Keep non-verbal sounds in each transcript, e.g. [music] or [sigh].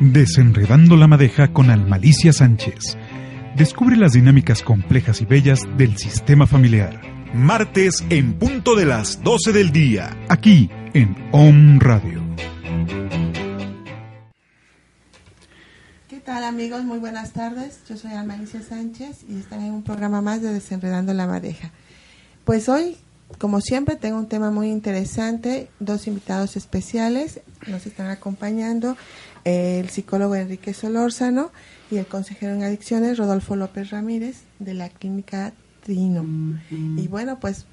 Desenredando la madeja con Almalicia Sánchez. Descubre las dinámicas complejas y bellas del sistema familiar. Martes en punto de las 12 del día. Aquí en OM Radio. ¿Qué tal amigos? Muy buenas tardes. Yo soy Almalicia Sánchez y están en un programa más de Desenredando la madeja. Pues hoy, como siempre, tengo un tema muy interesante. Dos invitados especiales nos están acompañando el psicólogo Enrique Solórzano y el consejero en adicciones Rodolfo López Ramírez de la clínica Trino. Y bueno, pues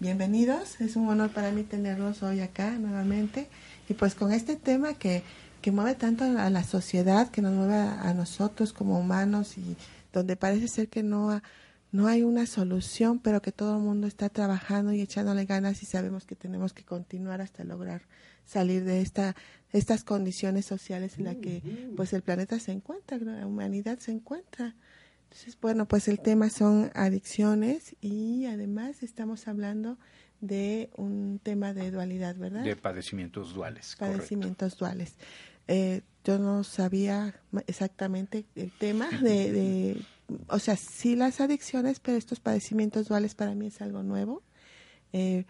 bienvenidos, es un honor para mí tenerlos hoy acá nuevamente y pues con este tema que, que mueve tanto a la sociedad, que nos mueve a, nosotros como humanos y donde parece ser que no, no hay una solución, pero que todo el mundo está trabajando y echándole ganas y sabemos que tenemos que continuar hasta lograr salir de esta estas condiciones sociales en las que pues el planeta se encuentra, la humanidad se encuentra. Entonces, bueno, pues el tema son adicciones y además estamos hablando de un tema de dualidad, ¿verdad? De padecimientos duales. Padecimientos duales. Eh, yo no sabía exactamente el tema de, de, o sea, sí las adicciones, pero estos padecimientos duales para mí es algo nuevo. Eh,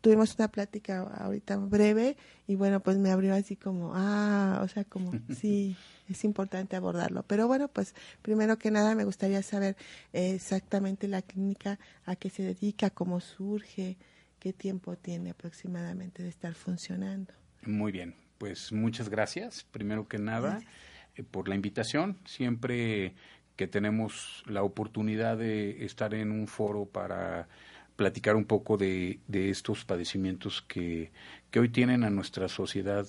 tuvimos una plática ahorita breve y bueno, pues me abrió así como, ah, o sea, como [laughs] sí, es importante abordarlo. Pero bueno, pues primero que nada me gustaría saber exactamente la clínica, a qué se dedica, cómo surge, qué tiempo tiene aproximadamente de estar funcionando. Muy bien, pues muchas gracias, primero que nada, eh, por la invitación. Siempre que tenemos la oportunidad de estar en un foro para platicar un poco de, de estos padecimientos que, que, hoy tienen a nuestra sociedad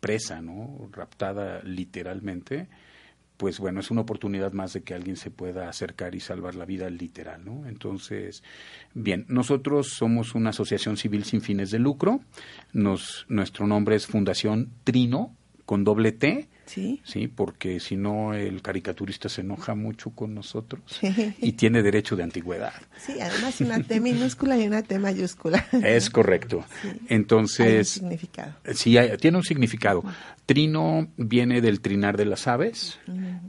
presa, ¿no? Raptada literalmente, pues bueno, es una oportunidad más de que alguien se pueda acercar y salvar la vida literal, ¿no? Entonces, bien, nosotros somos una asociación civil sin fines de lucro, nos, nuestro nombre es Fundación Trino, con doble T, Sí. Sí, porque si no el caricaturista se enoja mucho con nosotros y tiene derecho de antigüedad. Sí, además una T minúscula y una T mayúscula. Es correcto. Entonces. Hay un significado. Sí, tiene un significado. Trino viene del trinar de las aves,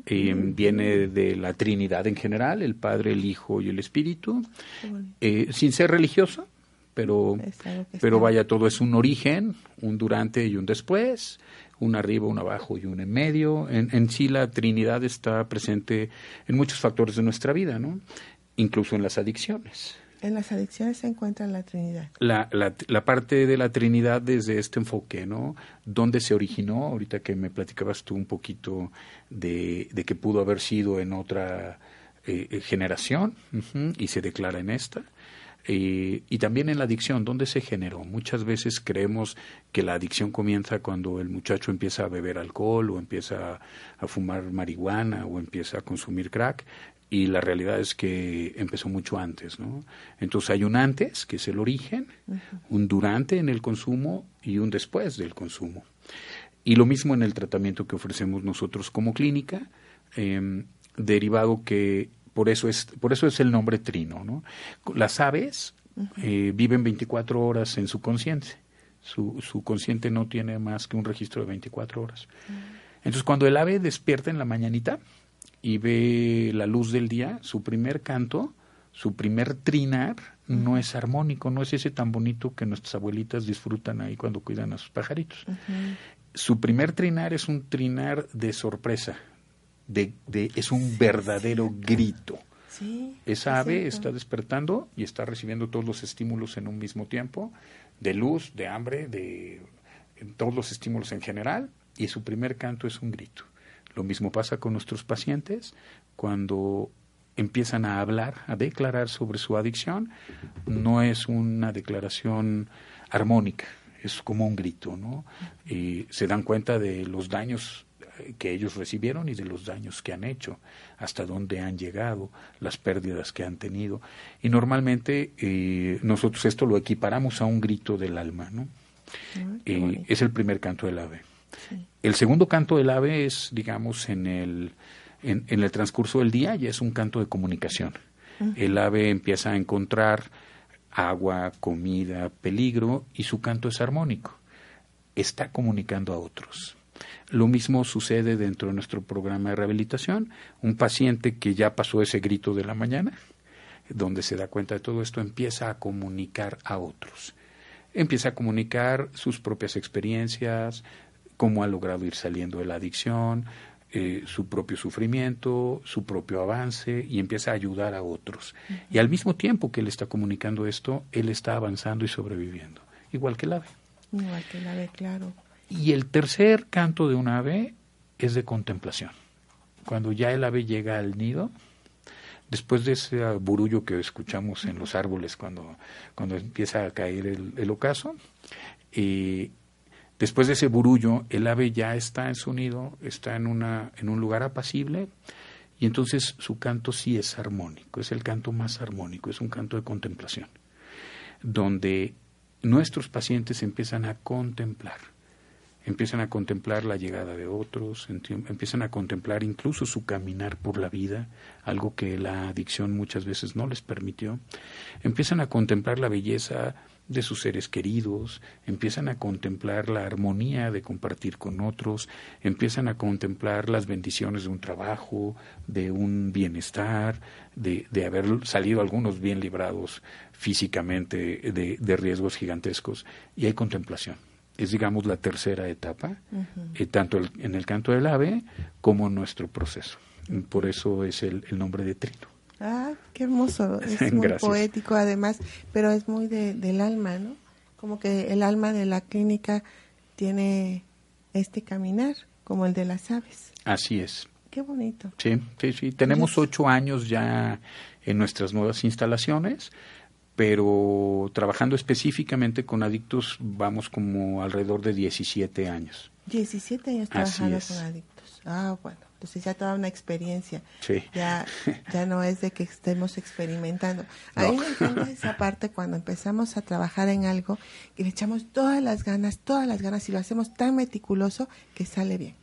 eh, viene de la Trinidad en general, el Padre, el Hijo y el Espíritu, eh, sin ser religioso. Pero, pero vaya, todo es un origen, un durante y un después un arriba, un abajo y un en medio. En, en sí la Trinidad está presente en muchos factores de nuestra vida, ¿no? Incluso en las adicciones. En las adicciones se encuentra la Trinidad. La, la, la, parte de la Trinidad desde este enfoque, ¿no? ¿Dónde se originó? Ahorita que me platicabas tú un poquito de, de que pudo haber sido en otra eh, eh generación y se declara en esta. Eh, y también en la adicción, ¿dónde se generó? Muchas veces creemos que la adicción comienza cuando el muchacho empieza a beber alcohol o empieza a fumar marihuana o empieza a consumir crack y la realidad es que empezó mucho antes, ¿no? Entonces hay un antes, que es el origen, un durante en el consumo y un después del consumo. Y lo mismo en el tratamiento que ofrecemos nosotros como clínica, eh, derivado que por eso es, por eso es el nombre trino. ¿no? Las aves eh, viven 24 horas en su consciente. Su, su consciente no tiene más que un registro de 24 horas. Entonces, cuando el ave despierta en la mañanita y ve la luz del día, su primer canto, su primer trinar, no es armónico, no es ese tan bonito que nuestras abuelitas disfrutan ahí cuando cuidan a sus pajaritos. Su primer trinar es un trinar de sorpresa, de, de, es un verdadero grito. Esa ave está despertando y está recibiendo todos los estímulos en un mismo tiempo, de luz, de hambre, de todos los estímulos en general, y su primer canto es un grito. Lo mismo pasa con nuestros pacientes cuando empiezan a hablar, a declarar sobre su adicción, no es una declaración armónica, es como un grito, ¿no? Y se dan cuenta de los daños que ellos recibieron y de los daños que han hecho, hasta dónde han llegado, las pérdidas que han tenido. Y normalmente eh, nosotros esto lo equiparamos a un grito del alma, ¿no? Eh, es el primer canto del ave. El segundo canto del ave es, digamos, en el, en, el transcurso del día, ya es un canto de comunicación. El ave empieza a encontrar agua, comida, peligro, y su canto es armónico. Está comunicando a otros Lo mismo sucede dentro de nuestro programa de rehabilitación. Un paciente que ya pasó ese grito de la mañana, donde se da cuenta de todo esto, empieza a comunicar a otros. Empieza a comunicar sus propias experiencias, cómo ha logrado ir saliendo de la adicción, eh, su propio sufrimiento, su propio avance y empieza a ayudar a otros. Y al mismo tiempo que él está comunicando esto, él está avanzando y sobreviviendo, igual que el ave. Igual que el ave, claro. Y el tercer canto de un ave es de contemplación. Cuando ya el ave llega al nido, después de ese burullo que escuchamos en los árboles cuando, cuando empieza a caer el, ocaso, eh, después de ese burullo, el ave ya está en su nido, está en, una, en un lugar apacible, y entonces su canto sí es armónico, es el canto más armónico, es un canto de contemplación, donde nuestros pacientes empiezan a contemplar empiezan a contemplar la llegada de otros, empiezan a contemplar incluso su caminar por la vida, algo que la adicción muchas veces no les permitió, empiezan a contemplar la belleza de sus seres queridos, empiezan a contemplar la armonía de compartir con otros, empiezan a contemplar las bendiciones de un trabajo, de un bienestar, de, de haber salido algunos bien librados físicamente de, de riesgos gigantescos, y hay contemplación es, digamos, la tercera etapa, eh, tanto en el canto del ave como en nuestro proceso. Por eso es el, nombre de Trino. Ah, qué hermoso. [laughs] Es muy poético además, pero es muy del alma, ¿no? Como que el alma de la clínica tiene este caminar, como el de las aves. Así es. Qué bonito. Sí, sí, sí. Tenemos ocho años ya en nuestras nuevas instalaciones pero trabajando específicamente con adictos vamos como alrededor de 17 años. 17 años trabajando con adictos. Ah, bueno, entonces ya toda una experiencia. Sí. Ya, [laughs] ya no es de que estemos experimentando. A mí me encanta esa parte cuando empezamos a trabajar en algo y le echamos todas las ganas, todas las ganas y lo hacemos tan meticuloso que sale bien.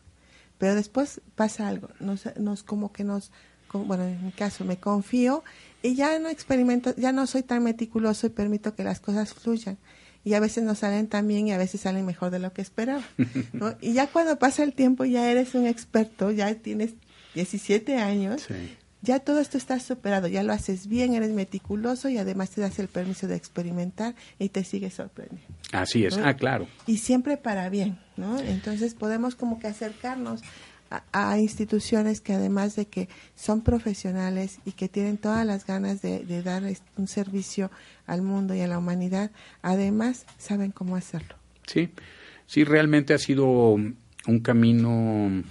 Pero después pasa algo, nos, nos como que nos, bueno, en mi caso me confío y ya no experimento, ya no soy tan meticuloso y permito que las cosas fluyan. Y a veces no salen tan bien y a veces salen mejor de lo que esperaba. [laughs] Y ya cuando pasa el tiempo ya eres un experto, ya tienes 17 años, ya todo esto está superado, ya lo haces bien, eres meticuloso y además te das el permiso de experimentar y te sigues sorprendiendo. Así es, ah, claro. Y siempre para bien, ¿no? Entonces podemos como que acercarnos a, instituciones que además de que son profesionales y que tienen todas las ganas de, dar un servicio al mundo y a la humanidad, además saben cómo hacerlo. Sí, sí, realmente ha sido un camino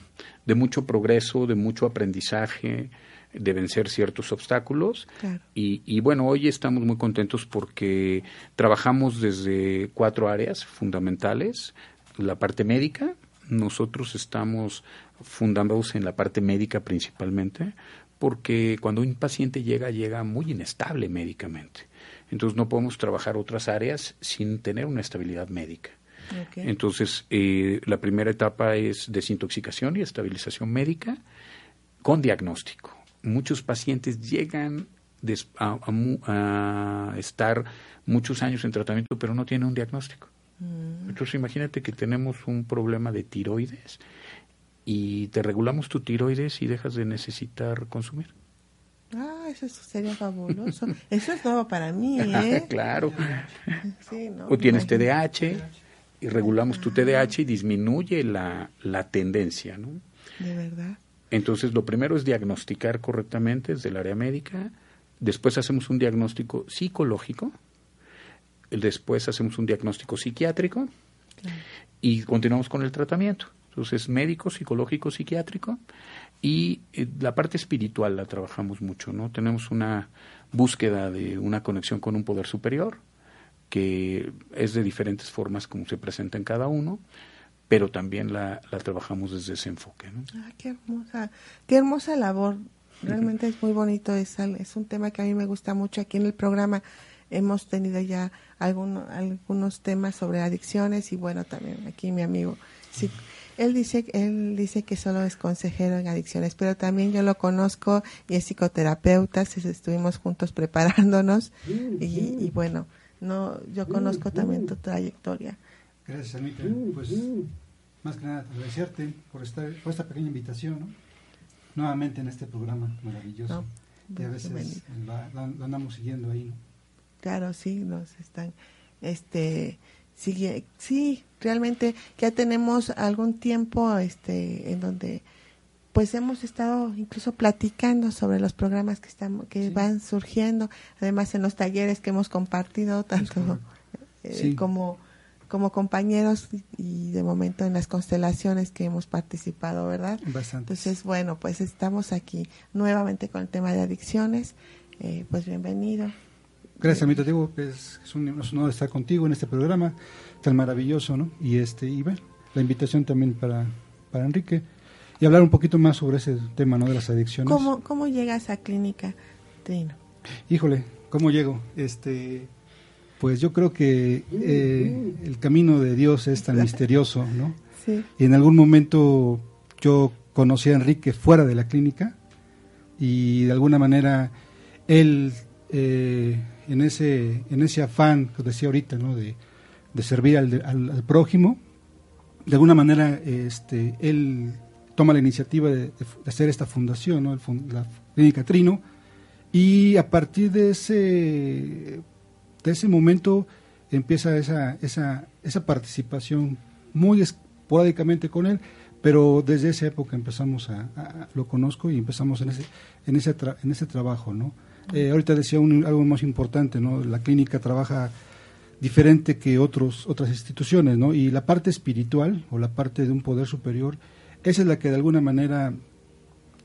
de mucho progreso, de mucho aprendizaje, de vencer ciertos obstáculos. Y, y, bueno, hoy estamos muy contentos porque trabajamos desde cuatro áreas fundamentales. La parte médica, nosotros estamos fundados en la parte médica principalmente, porque cuando un paciente llega, llega muy inestable médicamente. Entonces no podemos trabajar otras áreas sin tener una estabilidad médica. Entonces, eh, la primera etapa es desintoxicación y estabilización médica con diagnóstico. Muchos pacientes llegan a, estar muchos años en tratamiento, pero no tienen un diagnóstico. Mm. Entonces, imagínate que tenemos un problema de tiroides y te regulamos tu tiroides y dejas de necesitar consumir. Ah, eso sería fabuloso. eso es nuevo para mí, [laughs] ¿eh? claro. o tienes TDAH y regulamos tu TDAH y disminuye la, la tendencia, ¿no? De verdad. Entonces, lo primero es diagnosticar correctamente desde el área médica. Después hacemos un diagnóstico psicológico. Después hacemos un diagnóstico psiquiátrico. Y continuamos con el tratamiento. Entonces, médico, psicológico, psiquiátrico y eh, la parte espiritual la trabajamos mucho, ¿no? Tenemos una búsqueda de una conexión con un poder superior que es de diferentes formas como se presenta en cada uno, pero también la, la trabajamos desde ese enfoque, ¿no? Ah, qué hermosa, qué hermosa labor. Realmente es muy bonito, es, es un tema que a mí me gusta mucho aquí en el programa hemos tenido ya algunos temas sobre adicciones y bueno, también aquí mi amigo sí, él dice, él dice que solo es consejero en adicciones, pero también yo lo conozco y es psicoterapeuta, estuvimos juntos [laughs] preparándonos y, bueno, no, yo conozco también tu trayectoria. Gracias, Anita. Pues más que nada agradecerte por, estar, por esta pequeña invitación, ¿no? nuevamente en este programa maravilloso. y a veces lo andamos siguiendo ahí. ¿no? Claro, sí, nos están, este, sigue, sí, realmente ya tenemos algún tiempo, este, en donde pues hemos estado incluso platicando sobre los programas que están que van surgiendo además en los talleres que hemos compartido tanto eh, como como compañeros y de momento en las constelaciones que hemos participado, ¿verdad? Bastante. Entonces, bueno, pues estamos aquí nuevamente con el tema de adicciones. Eh, pues bienvenido. Gracias, amito Diego. Es, es, un, honor estar contigo en este programa tan maravilloso, ¿no? Y este y bueno, la invitación también para, para Enrique y hablar un poquito más sobre ese tema ¿no? de las adicciones. ¿Cómo, cómo llegas a clínica, Trino? Híjole, ¿cómo llego? Este, pues yo creo que eh, el camino de Dios es tan misterioso, ¿no? Sí. Y en algún momento yo conocí a Enrique fuera de la clínica y de alguna manera él eh, en ese en ese afán que decía ahorita, ¿no? De, de servir al, al, al prójimo, de alguna manera este él toma la iniciativa de, hacer esta fundación, ¿no? la Clínica Trino, y a partir de ese, de ese momento empieza esa, esa, esa participación muy esporádicamente con él, pero desde esa época empezamos a, lo conozco y empezamos en ese, en ese, en ese trabajo, ¿no? Eh, ahorita decía algo más importante, ¿no? La clínica trabaja diferente que otros, otras instituciones, ¿no? Y la parte espiritual o la parte de un poder superior esa es la que de alguna manera,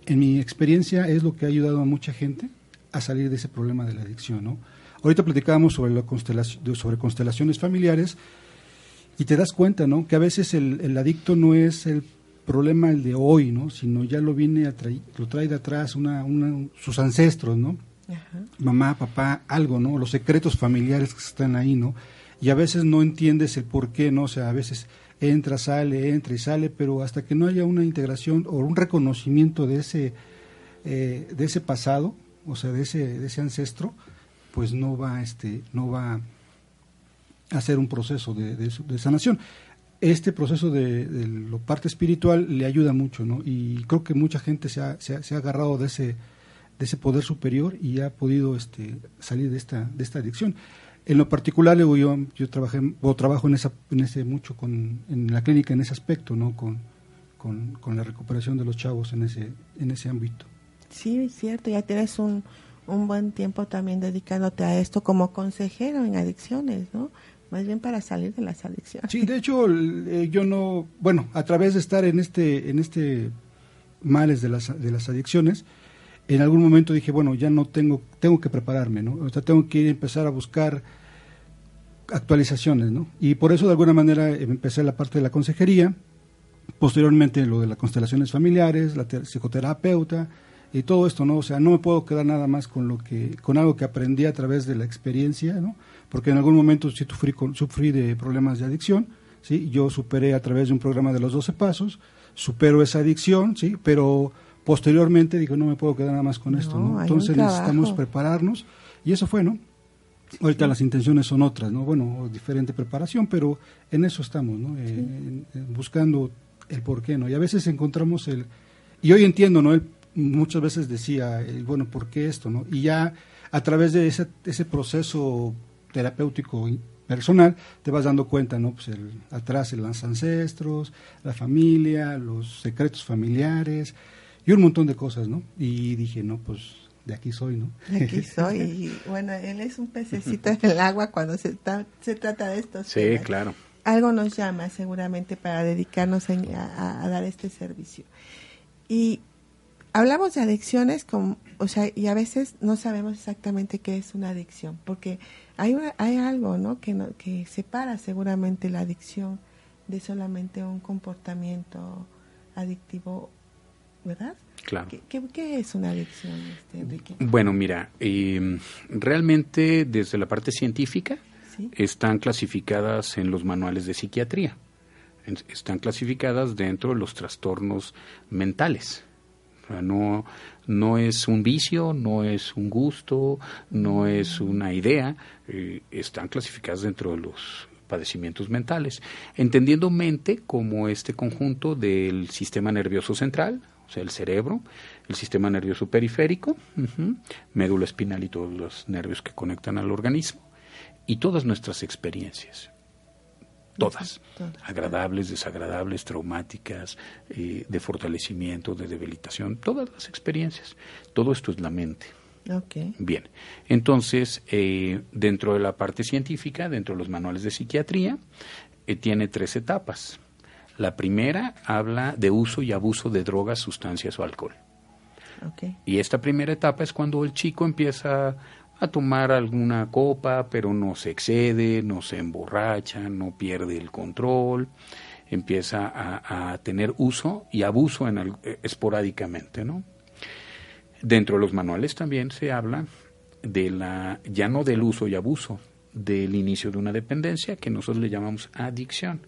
en mi experiencia, es lo que ha ayudado a mucha gente a salir de ese problema de la adicción. ¿no? Ahorita platicábamos sobre, la constelación, sobre constelaciones familiares y te das cuenta ¿no? que a veces el, adicto no es el problema el de hoy, ¿no? sino ya lo viene a lo trae de atrás una, sus ancestros, ¿no? Mamá, papá, algo, ¿no? Los secretos familiares que están ahí, ¿no? Y a veces no entiendes el por qué, ¿no? O sea, a veces entra, sale, entra y sale, pero hasta que no haya una integración o un reconocimiento de ese, eh, de ese pasado, o sea, de ese, de ese ancestro, pues no va, este, no va a hacer un proceso de, de, sanación. Este proceso de, de, lo parte espiritual le ayuda mucho, ¿no? Y creo que mucha gente se ha, se ha, se ha agarrado de ese, de ese poder superior y ha podido este, salir de esta, de esta adicción. En lo particular, yo, yo trabajé, o trabajo en, esa, en ese mucho con, en la clínica en ese aspecto, ¿no? Con, con, la recuperación de los chavos en ese, en ese ámbito. Sí, es cierto, ya tienes un, un buen tiempo también dedicándote a esto como consejero en adicciones, ¿no? Más bien para salir de las adicciones. Sí, de hecho, eh, yo no, bueno, a través de estar en este, en este males de las, de las adicciones, en algún momento dije, bueno, ya no tengo, tengo que prepararme, ¿no? O sea, tengo que empezar a buscar actualizaciones, ¿no? Y por eso de alguna manera empecé la parte de la consejería, posteriormente lo de las constelaciones familiares, la psicoterapeuta y todo esto, ¿no? O sea, no me puedo quedar nada más con lo que con algo que aprendí a través de la experiencia, ¿no? Porque en algún momento sí sufrí, sufrí de problemas de adicción, ¿sí? Yo superé a través de un programa de los 12 pasos, supero esa adicción, ¿sí? Pero posteriormente digo, no me puedo quedar nada más con esto, ¿no? Entonces necesitamos prepararnos y eso fue, ¿no? Ahorita las intenciones son otras, ¿no? Bueno, diferente preparación, pero en eso estamos, ¿no? Eh, buscando el porqué, ¿no? Y a veces encontramos el... Y hoy entiendo, ¿no? Él muchas veces decía, bueno, ¿por qué esto, no? Y ya a través de ese, ese proceso terapéutico personal te vas dando cuenta, ¿no? Pues el, atrás los ancestros, la familia, los secretos familiares y un montón de cosas, ¿no? Y dije, no, pues de aquí soy, ¿no? De aquí [laughs] soy. Y bueno, él es un pececito en el agua cuando se, se trata de esto. Sí, claro. Algo nos llama seguramente para dedicarnos a, dar este servicio. Y hablamos de adicciones, como, o sea, y a veces no sabemos exactamente qué es una adicción, porque hay, hay algo, ¿no? Que, no, que separa seguramente la adicción de solamente un comportamiento adictivo, ¿verdad? Claro. ¿Qué, es una adicción, este, Enrique? Bueno, mira, em, realmente desde la parte científica están clasificadas en los manuales de psiquiatría. están clasificadas dentro de los trastornos mentales. no, no es un vicio, no es un gusto, no es una idea, eh, están clasificadas dentro de los padecimientos mentales, entendiendo mente como este conjunto del sistema nervioso central, o sea, el cerebro, el sistema nervioso periférico, médula espinal y todos los nervios que conectan al organismo, y todas nuestras experiencias. Todas, agradables, desagradables, traumáticas, eh, de fortalecimiento, de debilitación, todas las experiencias. Todo esto es la mente. Bien, entonces, eh, dentro de la parte científica, dentro de los manuales de psiquiatría, eh, tiene tres etapas. La primera habla de uso y abuso de drogas, sustancias o alcohol. Y esta primera etapa es cuando el chico empieza a tomar alguna copa, pero no se excede, no se emborracha, no pierde el control, empieza a, a tener uso y abuso en eh, esporádicamente, ¿no? Dentro de los manuales también se habla de la, ya no del uso y abuso, del inicio de una dependencia que nosotros le llamamos adicción.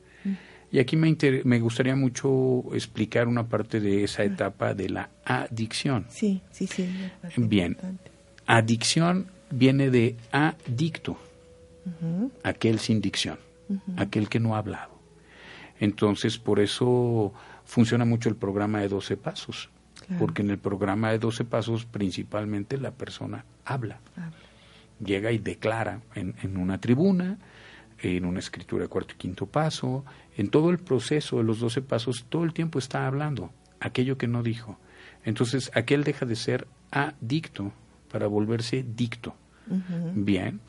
Y aquí me, me gustaría mucho explicar una parte de esa etapa de la adicción. Sí, sí, sí. Bien, adicción viene de adicto, aquel sin dicción, aquel que no ha hablado. Entonces, por eso funciona mucho el programa de 12 pasos porque en el programa de 12 pasos principalmente la persona habla. Llega y declara en, en, una tribuna, en una escritura de cuarto y quinto paso, en todo el proceso de los 12 pasos, todo el tiempo está hablando aquello que no dijo. Entonces, aquel deja de ser adicto para volverse dicto. Bien,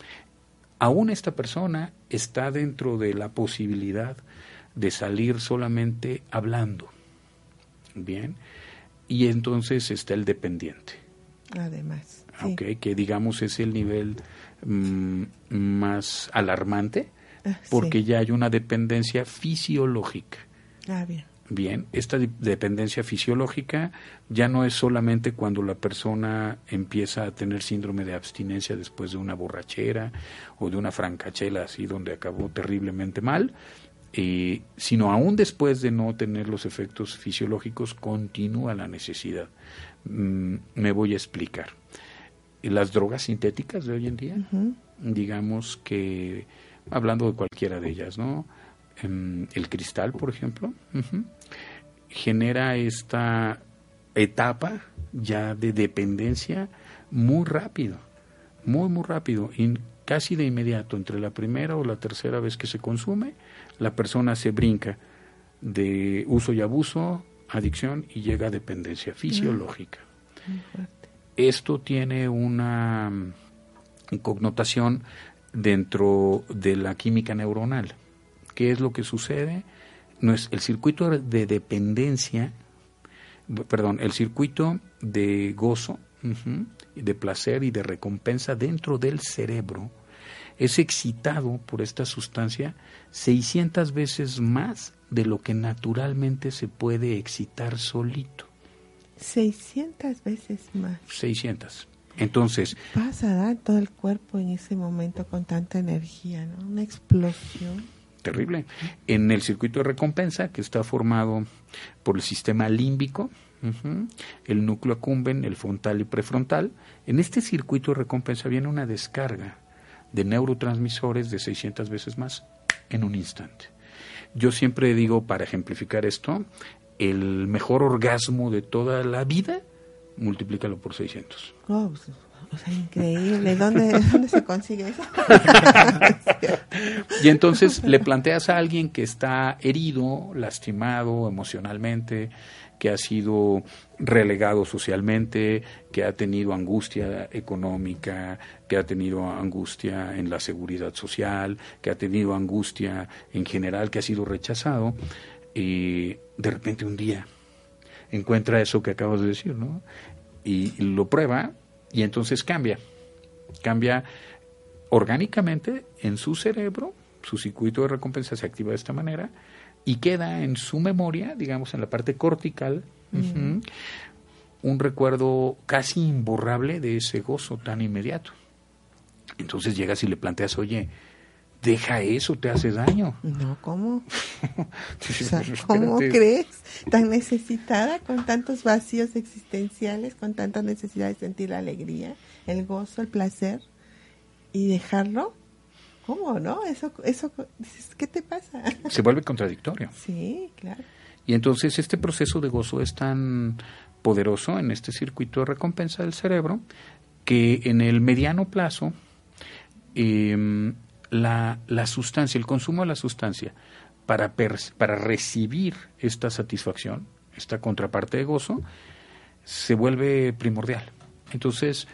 aún esta persona está dentro de la posibilidad de salir solamente hablando. Bien, y entonces está el dependiente. Además. que digamos es el nivel mm, más alarmante porque ya hay una dependencia fisiológica. Ah, bien. Bien, esta dependencia fisiológica ya no es solamente cuando la persona empieza a tener síndrome de abstinencia después de una borrachera o de una francachela así donde acabó terriblemente mal, eh, sino aún después de no tener los efectos fisiológicos, continúa la necesidad. Mm, me voy a explicar. Las drogas sintéticas de hoy en día, digamos que, hablando de cualquiera de ellas, ¿no? Em, el cristal, por ejemplo, genera esta etapa ya de dependencia muy rápido, muy, muy rápido, y casi de inmediato, entre la primera o la tercera vez que se consume, la persona se brinca de uso y abuso, adicción y llega a dependencia fisiológica. Esto tiene una mm, connotación dentro de la química neuronal. ¿Qué es lo que sucede? No es el circuito de dependencia, perdón, el circuito de gozo, de placer y de recompensa dentro del cerebro es excitado por esta sustancia 600 veces más de lo que naturalmente se puede excitar solito. 600 veces más. 600. Entonces... Pasa a dar todo el cuerpo en ese momento con tanta energía, ¿no? Una explosión. Terrible. En el circuito de recompensa, que está formado por el sistema límbico, el núcleo acumben, el frontal y prefrontal, en este circuito de recompensa viene una descarga de neurotransmisores de 600 veces más en un instante. Yo siempre digo, para ejemplificar esto, el mejor orgasmo de toda la vida, multiplícalo por 600. Oh, pues, o sea, increíble. ¿Dónde, [laughs] ¿Dónde se consigue eso? y entonces le planteas a alguien que está herido, lastimado emocionalmente, que ha sido relegado socialmente, que ha tenido angustia económica, que ha tenido angustia en la seguridad social, que ha tenido angustia en general, que ha sido rechazado, y de repente un día encuentra eso que acabas de decir, ¿no? Y lo prueba y entonces cambia, cambia orgánicamente en su cerebro, su circuito de recompensa se activa de esta manera, y queda en su memoria, digamos en la parte cortical, un recuerdo casi imborrable de ese gozo tan inmediato. Entonces llegas y le planteas, oye, deja eso, te hace daño. No, ¿cómo? [laughs] ¿Cómo crees? Tan necesitada, con tantos vacíos existenciales, con tanta necesidad de sentir la alegría, el gozo, el placer, y dejarlo. ¿cómo no? Eso, eso, ¿qué te pasa? Se vuelve contradictorio. Sí, claro. Y entonces este proceso de gozo es tan poderoso en este circuito de recompensa del cerebro que en el mediano plazo em, la, la, sustancia, el consumo de la sustancia para, para recibir esta satisfacción, esta contraparte de gozo, se vuelve primordial. Entonces,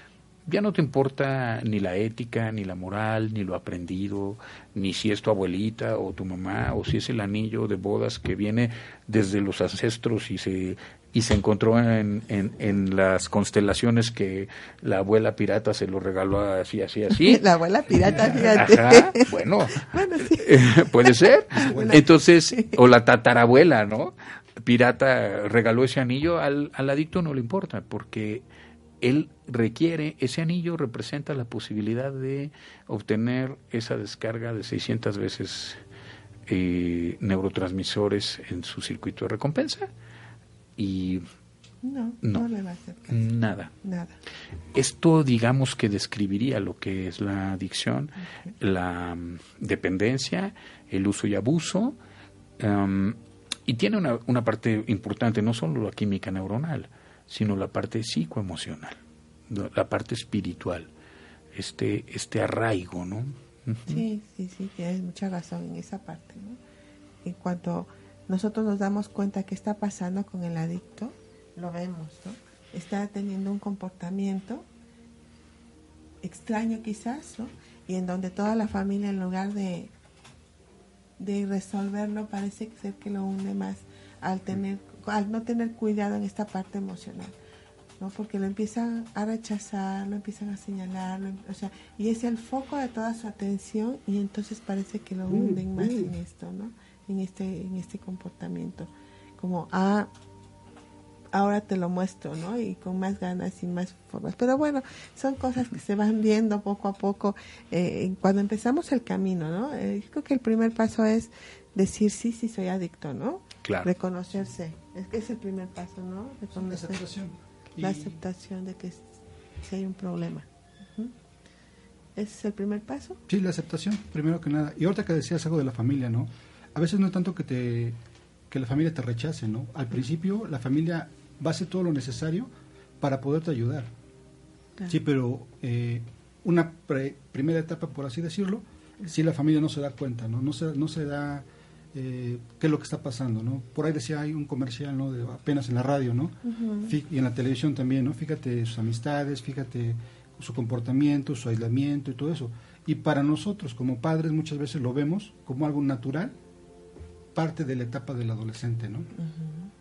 ya no te importa ni la ética, ni la moral, ni lo aprendido, ni si es tu abuelita o tu mamá, o si es el anillo de bodas que viene desde los ancestros y se, y se encontró en, en, las constelaciones que la abuela pirata se lo regaló así, así, así. [laughs] La abuela pirata, fíjate. [laughs] bueno, [laughs] puede ser. Entonces, o la tatarabuela, ¿no? Pirata regaló ese anillo, al, al adicto no le importa, porque él requiere, ese anillo representa la posibilidad de obtener esa descarga de 600 veces eh, neurotransmisores en su circuito de recompensa y no, no, le va a hacer Nada. Nada. Esto, digamos, que describiría lo que es la adicción, la mm, dependencia, el uso y abuso, y tiene una, una parte importante, no solo la química neuronal, sino la parte psicoemocional, la parte espiritual, este, este arraigo, ¿no? Sí, sí, sí, tienes mucha razón en esa parte, ¿no? En cuanto nosotros nos damos cuenta que está pasando con el adicto, lo vemos, ¿no? Está teniendo un comportamiento extraño quizás, ¿no? Y en donde toda la familia en lugar de, de resolverlo parece ser que lo hunde más al tener al no tener cuidado en esta parte emocional, ¿no? Porque lo empiezan a rechazar, lo empiezan a señalar, o sea, y es el foco de toda su atención y entonces parece que lo hunden más en esto, ¿no? En este, en este comportamiento, como ah, ahora te lo muestro, ¿no? Y con más ganas y más formas. Pero bueno, son cosas que se van viendo poco a poco eh, cuando empezamos el camino, ¿no? Eh, yo creo que el primer paso es decir sí, sí soy adicto, ¿no? Reconocerse. Es que es el primer paso, ¿no? La aceptación. La aceptación de que si hay un problema. ¿Ese es el primer paso? Sí, la aceptación, primero que nada. Y ahorita que decías algo de la familia, ¿no? A veces no es tanto que te que la familia te rechace, ¿no? Al principio la familia va a hacer todo lo necesario para poderte ayudar. Sí, pero eh, una primera etapa, por así decirlo, si la familia no se da cuenta, ¿no? No se, no se da eh, qué es lo que está pasando, ¿no? Por ahí decía, hay un comercial, ¿no? De, apenas en la radio, ¿no? Y en la televisión también, ¿no? Fíjate sus amistades, fíjate su comportamiento, su aislamiento y todo eso. Y para nosotros como padres muchas veces lo vemos como algo natural, parte de la etapa del adolescente, ¿no?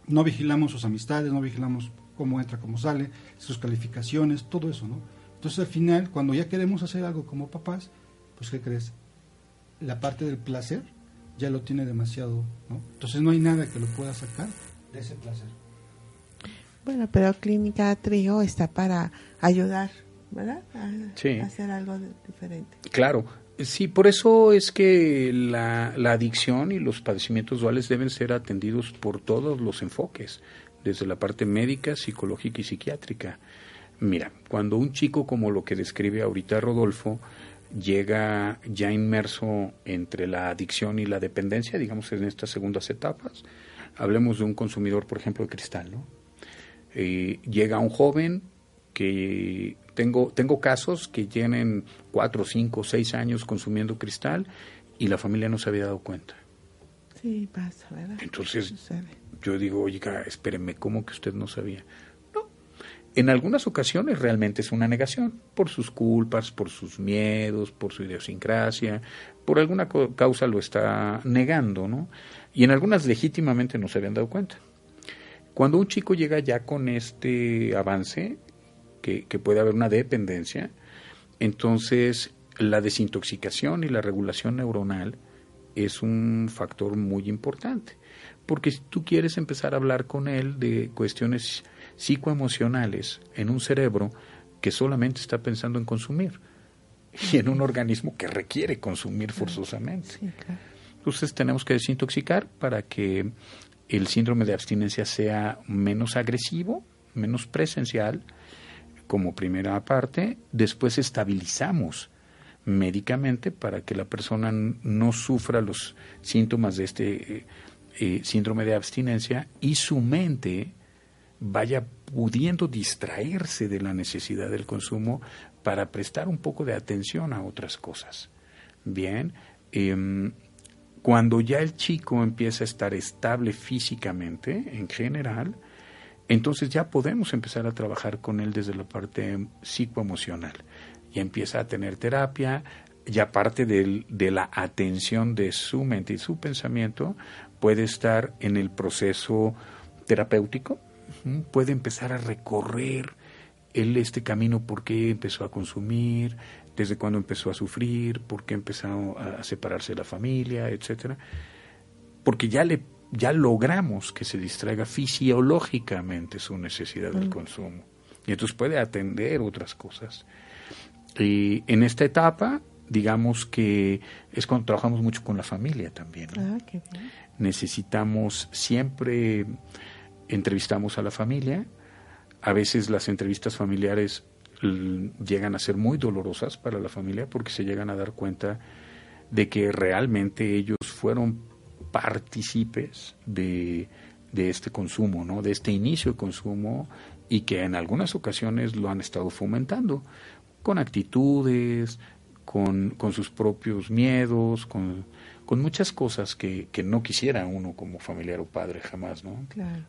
No vigilamos sus amistades, no vigilamos cómo entra, cómo sale, sus calificaciones, todo eso, ¿no? Entonces al final, cuando ya queremos hacer algo como papás, pues ¿qué crees? La parte del placer ya lo tiene demasiado, ¿no? Entonces no hay nada que lo pueda sacar de ese placer. Bueno, pero Clínica Trío está para ayudar, ¿verdad? A, hacer algo diferente. Claro, sí, por eso es que la, adicción y los padecimientos duales deben ser atendidos por todos los enfoques, desde la parte médica, psicológica y psiquiátrica. Mira, cuando un chico como lo que describe ahorita Rodolfo, llega ya inmerso entre la adicción y la dependencia, digamos en estas segundas etapas. Hablemos de un consumidor, por ejemplo, de cristal, ¿no? Eh, llega un joven que tengo, tengo casos que tienen cuatro, cinco, seis años consumiendo cristal y la familia no se había dado cuenta. Sí, pasa, ¿verdad? Entonces, yo digo, oiga, espéreme, ¿cómo que usted no sabía? En algunas ocasiones realmente es una negación, por sus culpas, por sus miedos, por su idiosincrasia, por alguna causa lo está negando, ¿no? Y en algunas legítimamente no se habían dado cuenta. Cuando un chico llega ya con este avance, que, que puede haber una dependencia, entonces la desintoxicación y la regulación neuronal es un factor muy importante. Porque si tú quieres empezar a hablar con él de cuestiones psicoemocionales en un cerebro que solamente está pensando en consumir y en un organismo que requiere consumir forzosamente. Entonces tenemos que desintoxicar para que el síndrome de abstinencia sea menos agresivo, menos presencial, como primera parte. Después estabilizamos médicamente para que la persona no sufra los síntomas de este eh, eh, síndrome de abstinencia y su mente vaya pudiendo distraerse de la necesidad del consumo para prestar un poco de atención a otras cosas. Bien, em, cuando ya el chico empieza a estar estable físicamente, en general, entonces ya podemos empezar a trabajar con él desde la parte psicoemocional. Ya empieza a tener terapia, ya parte de la atención de su mente y su pensamiento puede estar en el proceso terapéutico, puede empezar a recorrer él este camino, por qué empezó a consumir, desde cuándo empezó a sufrir, por qué empezó a separarse de la familia, etcétera. Porque ya le ya logramos que se distraiga fisiológicamente su necesidad del mm. consumo. Y entonces puede atender otras cosas. Y en esta etapa, digamos que es cuando trabajamos mucho con la familia también. Ah, Necesitamos siempre entrevistamos a la familia. A veces las entrevistas familiares llegan a ser muy dolorosas para la familia porque se llegan a dar cuenta de que realmente ellos fueron partícipes de, de este consumo, ¿no? de este inicio de consumo y que en algunas ocasiones lo han estado fomentando con actitudes, con, con sus propios miedos, con con muchas cosas que, que, no quisiera uno como familiar o padre jamás, ¿no? Claro.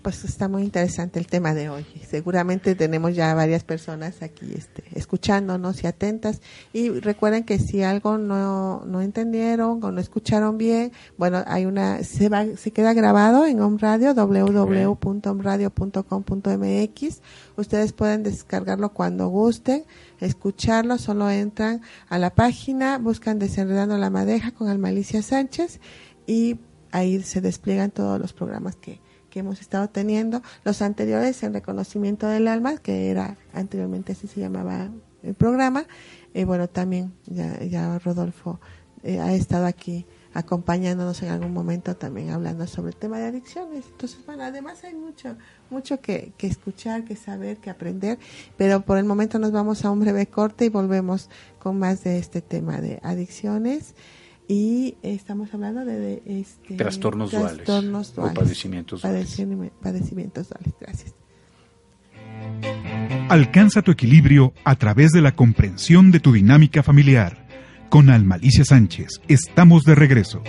Pues está muy interesante el tema de hoy. Seguramente tenemos ya varias personas aquí este, escuchándonos y atentas. Y recuerden que si algo no, no entendieron o no escucharon bien, bueno, hay una, se va, se queda grabado en Home Radio, www.omradio.com.mx. Ustedes pueden descargarlo cuando gusten escucharlo, solo entran a la página, buscan Desenredando la Madeja con Almalicia Sánchez y ahí se despliegan todos los programas que, que hemos estado teniendo. Los anteriores en Reconocimiento del Alma, que era anteriormente así se llamaba el programa. Y bueno, también ya, ya Rodolfo eh, ha estado aquí acompañándonos en algún momento también hablando sobre el tema de adicciones. Entonces, bueno, además hay mucho, mucho que, que, escuchar, que saber, que aprender, pero por el momento nos vamos a un breve corte y volvemos con más de este tema de adicciones. Y estamos hablando de, este, trastornos, trastornos duales, o padecimientos duales. Padecimientos duales. Gracias. Alcanza tu equilibrio a través de la comprensión de tu dinámica familiar con Almalicia Sánchez. Estamos de regreso.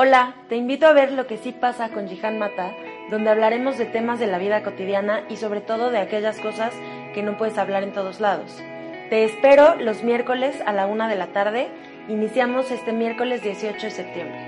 Hola, te invito a ver lo que sí pasa con Jihan Mata, donde hablaremos de temas de la vida cotidiana y sobre todo de aquellas cosas que no puedes hablar en todos lados. Te espero los miércoles a la una de la tarde. Iniciamos este miércoles 18 de septiembre.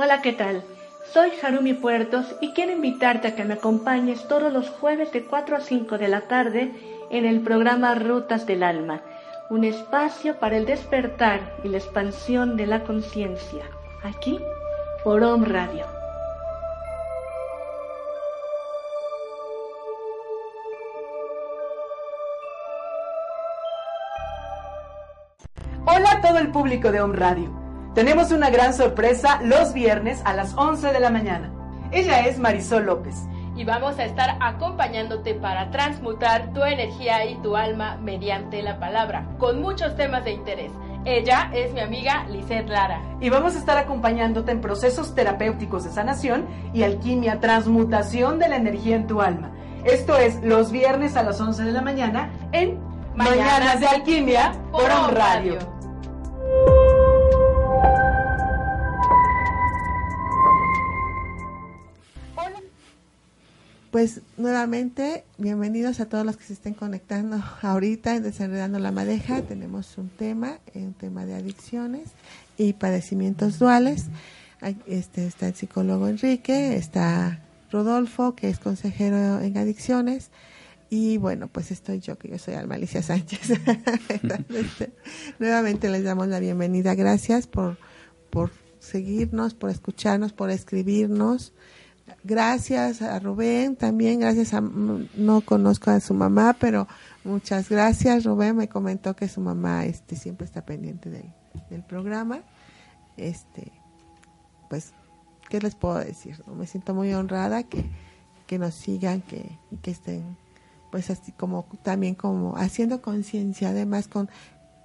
Hola, ¿qué tal? Soy Harumi Puertos y quiero invitarte a que me acompañes todos los jueves de 4 a 5 de la tarde en el programa Rutas del Alma, un espacio para el despertar y la expansión de la conciencia, aquí por Om Radio. Hola a todo el público de Om Radio. Tenemos una gran sorpresa los viernes a las 11 de la mañana. Ella es Marisol López. Y vamos a estar acompañándote para transmutar tu energía y tu alma mediante la palabra, con muchos temas de interés. Ella es mi amiga Lizeth Lara. Y vamos a estar acompañándote en procesos terapéuticos de sanación y alquimia, transmutación de la energía en tu alma. Esto es los viernes a las 11 de la mañana en Mañanas, de Alquimia por On Radio. Pues nuevamente, bienvenidos a todos los que se estén conectando [laughs] ahorita en Desenredando la Madeja. Tenemos un tema, eh, un tema de adicciones y padecimientos duales. Este, está el psicólogo Enrique, está Rodolfo, que es consejero en adicciones, y bueno, pues estoy yo, que yo soy Almalicia Sánchez. [laughs] Este, nuevamente les damos la bienvenida. Gracias por, por seguirnos, por escucharnos, por escribirnos. Gracias a Rubén, también gracias a, no conozco a su mamá, pero muchas gracias. Rubén me comentó que su mamá este, siempre está pendiente del, del programa. Este, pues, ¿qué les puedo decir? Me siento muy honrada que, que nos sigan, que, que estén, pues así como también como haciendo conciencia, además con,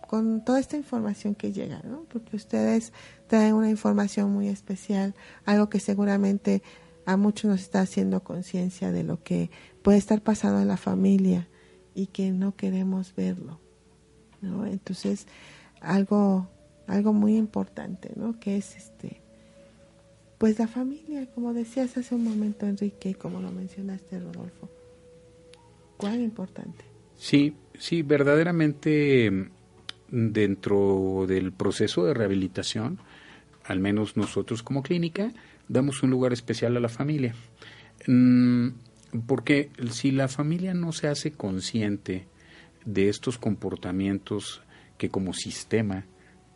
con toda esta información que llega, ¿no? Porque ustedes traen una información muy especial, algo que seguramente a muchos nos está haciendo conciencia de lo que puede estar pasando en la familia y que no queremos verlo, ¿no? Entonces, algo algo muy importante, ¿no? Que es este pues la familia, como decías hace un momento Enrique y como lo mencionaste Rodolfo. ¿Cuán importante? Sí, sí, verdaderamente dentro del proceso de rehabilitación, al menos nosotros como clínica, damos un lugar especial a la familia. Mm, porque si la familia no se hace consciente de estos comportamientos que como sistema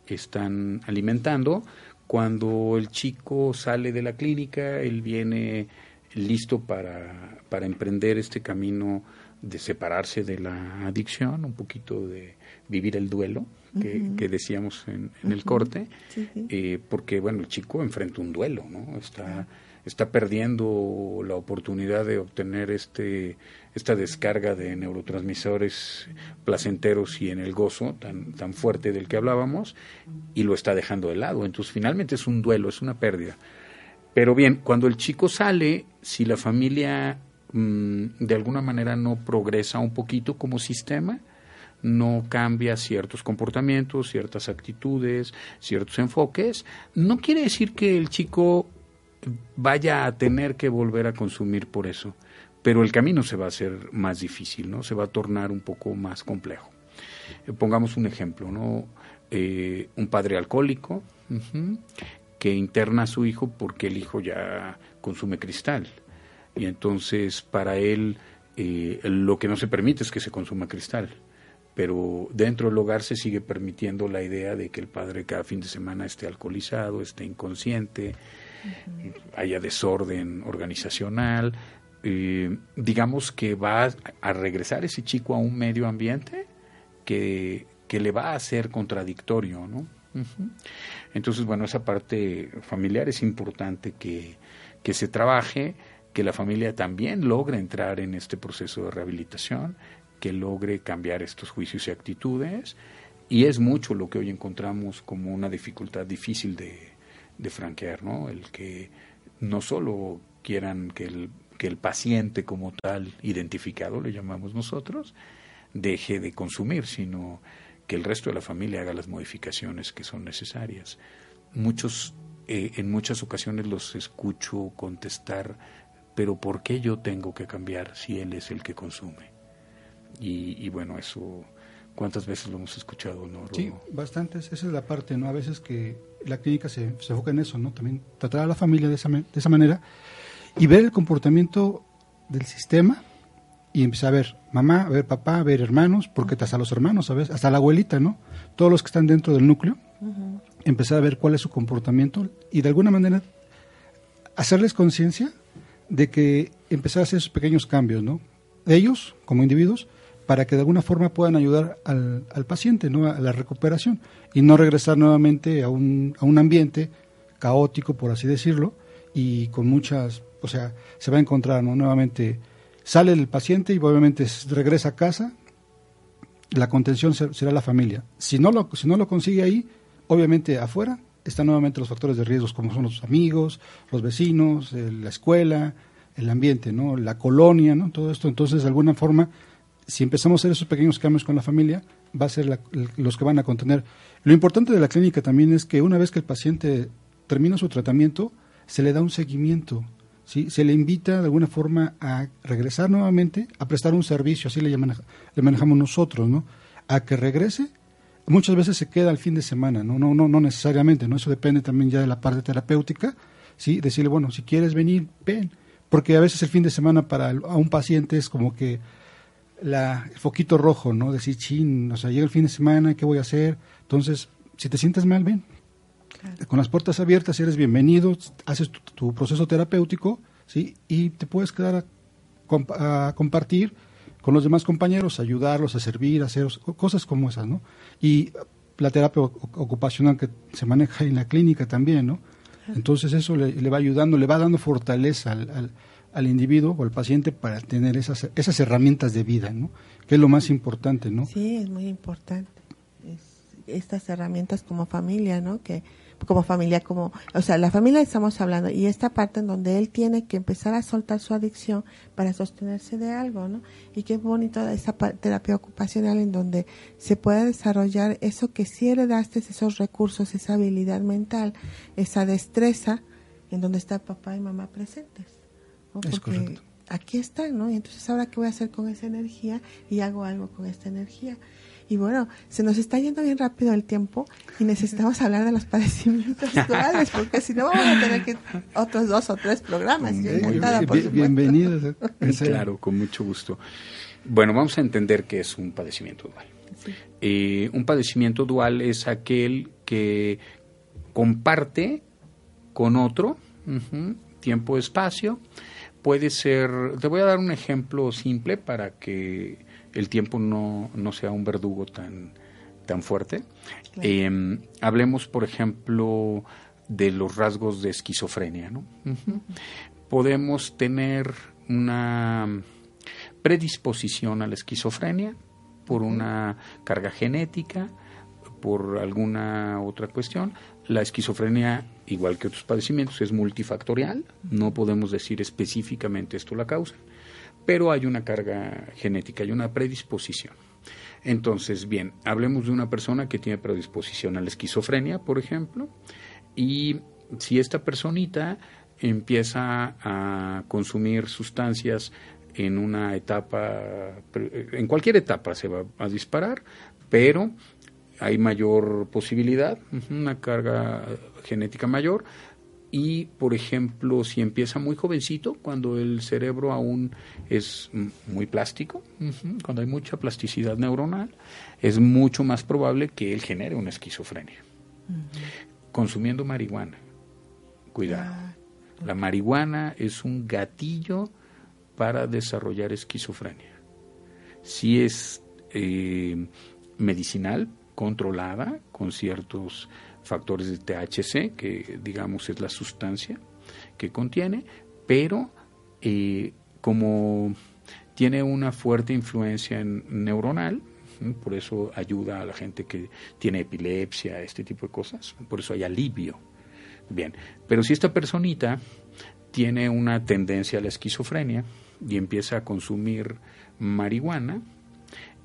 están alimentando, cuando el chico sale de la clínica, él viene listo para, para emprender este camino de separarse de la adicción, un poquito de vivir el duelo que, decíamos en, el corte, eh, porque bueno, el chico enfrenta un duelo, ¿no? Está, está perdiendo la oportunidad de obtener este, esta descarga de neurotransmisores placenteros y en el gozo tan, tan fuerte del que hablábamos, y lo está dejando de lado. Entonces finalmente es un duelo, es una pérdida. Pero bien, cuando el chico sale, si la familia de alguna manera no progresa un poquito como sistema, no cambia ciertos comportamientos, ciertas actitudes, ciertos enfoques, no quiere decir que el chico vaya a tener que volver a consumir por eso, pero el camino se va a hacer más difícil, ¿no? Se va a tornar un poco más complejo. Eh, pongamos un ejemplo, ¿no? Eh, un padre alcohólico que interna a su hijo porque el hijo ya consume cristal y entonces para él eh, lo que no se permite es que se consuma cristal pero dentro del hogar se sigue permitiendo la idea de que el padre cada fin de semana esté alcoholizado, esté inconsciente, haya desorden organizacional. Eh, digamos que va a, regresar ese chico a un medio ambiente que, que le va a ser contradictorio, ¿no? Entonces, bueno, esa parte familiar es importante que, que se trabaje, que la familia también logre entrar en este proceso de rehabilitación, que logre cambiar estos juicios y actitudes y es mucho lo que hoy encontramos como una dificultad difícil de, de franquear, ¿no? El que no solo quieran que el, que el paciente como tal, identificado, le llamamos nosotros, deje de consumir, sino que el resto de la familia haga las modificaciones que son necesarias. Muchos, eh, en muchas ocasiones los escucho contestar, pero ¿por qué yo tengo que cambiar si él es el que consume? Y, bueno, eso, ¿cuántas veces lo hemos escuchado? ¿no, Sí, bastantes. Esa es la parte, ¿no? A veces que la clínica se, se enfoca en eso, ¿no? También tratar a la familia de esa, de esa manera y ver el comportamiento del sistema y empezar a ver mamá, a ver papá, a ver hermanos, porque hasta los hermanos, ¿sabes? Hasta la abuelita, ¿no? Todos los que están dentro del núcleo, empezar a ver cuál es su comportamiento y de alguna manera hacerles conciencia de que empezar a hacer esos pequeños cambios, ¿no? Ellos, como individuos, para que de alguna forma puedan ayudar al, al paciente, ¿no? A la recuperación y no regresar nuevamente a un, a un ambiente caótico, por así decirlo, y con muchas, o sea, se va a encontrar ¿no? nuevamente Sale el paciente y obviamente regresa a casa, la contención será la familia. Si no lo, si no lo consigue ahí, obviamente afuera están nuevamente los factores de riesgos como son los amigos, los vecinos, la escuela, el ambiente, ¿no? la colonia, ¿no? todo esto. Entonces, de alguna forma, si empezamos a hacer esos pequeños cambios con la familia, va a ser los que van a contener. Lo importante de la clínica también es que una vez que el paciente termina su tratamiento, se le da un seguimiento ¿sí? se le invita de alguna forma a regresar nuevamente, a prestar un servicio, así le, le manejamos nosotros, ¿no? a que regrese. Muchas veces se queda al fin de semana, ¿no? No, no, no necesariamente, ¿no? Eso depende también ya de la parte terapéutica, ¿sí? Decirle, bueno, si quieres venir, ven. Porque a veces el fin de semana para a un paciente es como que la, el foquito rojo, ¿no? Decir, chin, o sea, llega el fin de semana, ¿qué voy a hacer? Entonces, si te sientes mal, ven, con las puertas abiertas eres bienvenido, haces tu, proceso terapéutico, ¿sí? Y te puedes quedar a, compartir con los demás compañeros, ayudarlos a servir, hacer cosas como esas, ¿no? Y la terapia ocupacional que se maneja en la clínica también, ¿no? Entonces eso le, va ayudando, le va dando fortaleza al, al, individuo o al paciente para tener esas, esas herramientas de vida, ¿no? Que es lo más importante, ¿no? Sí, es muy importante. estas herramientas como familia, ¿no? Que como familia, como, o sea, la familia estamos hablando y esta parte en donde él tiene que empezar a soltar su adicción para sostenerse de algo, ¿no? Y qué bonito esa terapia ocupacional en donde se puede desarrollar eso que si heredaste, esos recursos, esa habilidad mental, esa destreza, en donde está papá y mamá presentes. Porque aquí están, ¿no? Y entonces ahora qué voy a hacer con esa energía y hago algo con esta energía. Y bueno, se nos está yendo bien rápido el tiempo y necesitamos hablar de los padecimientos [laughs] actuales, porque si no vamos a tener que otros dos o tres programas. bienvenidos. [laughs] Claro, con mucho gusto. Bueno, vamos a entender qué es un padecimiento dual. Eh, un padecimiento dual es aquel que comparte con otro tiempo-espacio. Puede ser, te voy a dar un ejemplo simple para que el tiempo no, no sea un verdugo tan, tan fuerte. Em, hablemos, por ejemplo, de los rasgos de esquizofrenia. ¿no? Podemos tener una predisposición a la esquizofrenia por una carga genética, por alguna otra cuestión. La esquizofrenia, igual que otros padecimientos, es multifactorial. No podemos decir específicamente esto la causa pero hay una carga genética, hay una predisposición. Entonces, bien, hablemos de una persona que tiene predisposición a la esquizofrenia, por ejemplo, y si esta personita empieza a consumir sustancias en una etapa, en cualquier etapa se va a disparar, pero hay mayor posibilidad, una carga genética mayor, y, por ejemplo, si empieza muy jovencito, cuando el cerebro aún es muy plástico, cuando hay mucha plasticidad neuronal, es mucho más probable que él genere una esquizofrenia. Consumiendo marihuana, cuidado. La marihuana es un gatillo para desarrollar esquizofrenia. Si es eh, medicinal, controlada, con ciertos factores de THC, que digamos es la sustancia que contiene, pero eh, como tiene una fuerte influencia neuronal, por eso ayuda a la gente que tiene epilepsia, este tipo de cosas, por eso hay alivio. Bien, pero si esta personita tiene una tendencia a la esquizofrenia y empieza a consumir marihuana,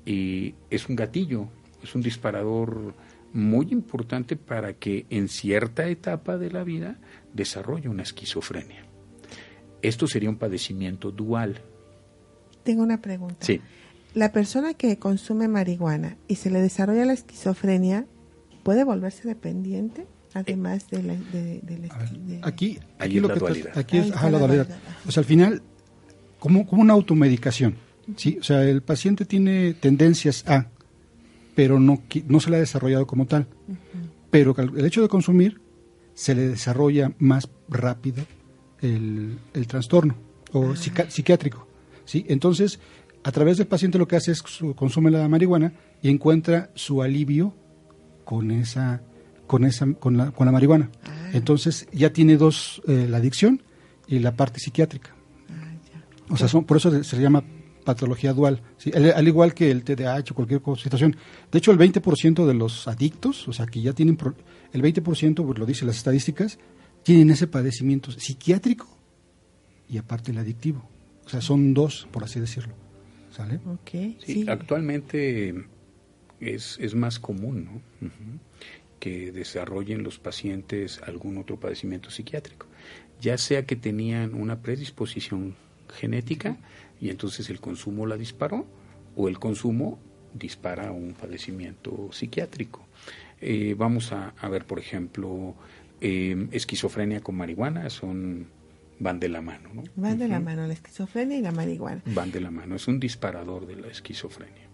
y es un gatillo, es un disparador muy importante para que en cierta etapa de la vida desarrolle una esquizofrenia. Esto sería un padecimiento dual. Tengo una pregunta. Sí. La persona que consume marihuana y se le desarrolla la esquizofrenia, ¿puede volverse dependiente? Además de la... De, aquí, aquí, lo la que dualidad. aquí es la, dualidad. O sea, al final, como, como una automedicación. ¿sí? O sea, el paciente tiene tendencias a, pero no, no se le ha desarrollado como tal. Pero el hecho de consumir se le desarrolla más rápido el, el trastorno o Ah. psiquiátrico. ¿sí? Entonces, a través del paciente lo que hace es su, consume la marihuana y encuentra su alivio con esa con esa con la, con la marihuana. Ah. Entonces ya tiene dos eh, la adicción y la parte psiquiátrica. Ah, O sea, son, por eso se, se llama patología dual, ¿sí? al, al, igual que el TDAH o cualquier situación. De hecho, el 20% de los adictos, o sea, que ya tienen, pro, el 20%, pues lo dicen las estadísticas, tienen ese padecimiento psiquiátrico y aparte el adictivo. O sea, son dos, por así decirlo. ¿Sale? Okay, sí, sí, actualmente es, es más común, ¿no? Uh -huh, que desarrollen los pacientes algún otro padecimiento psiquiátrico, ya sea que tenían una predisposición genética y entonces el consumo la disparó o el consumo dispara un padecimiento psiquiátrico. Eh, vamos a, a, ver, por ejemplo, eh, esquizofrenia con marihuana, son van de la mano. ¿no? Van de uh -huh. la mano la esquizofrenia y la marihuana. Van de la mano, es un disparador de la esquizofrenia.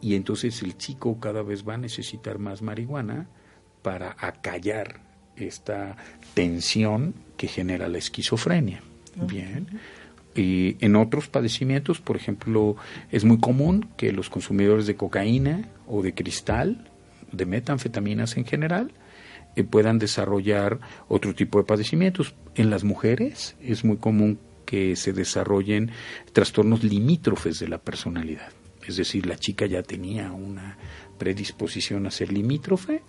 Y entonces el chico cada vez va a necesitar más marihuana para acallar esta tensión que genera la esquizofrenia. Uh -huh. Bien. Y en otros padecimientos, por ejemplo, es muy común que los consumidores de cocaína o de cristal, de metanfetaminas en general, eh, puedan desarrollar otro tipo de padecimientos. En las mujeres es muy común que se desarrollen trastornos limítrofes de la personalidad. Es decir, la chica ya tenía una predisposición a ser limítrofe,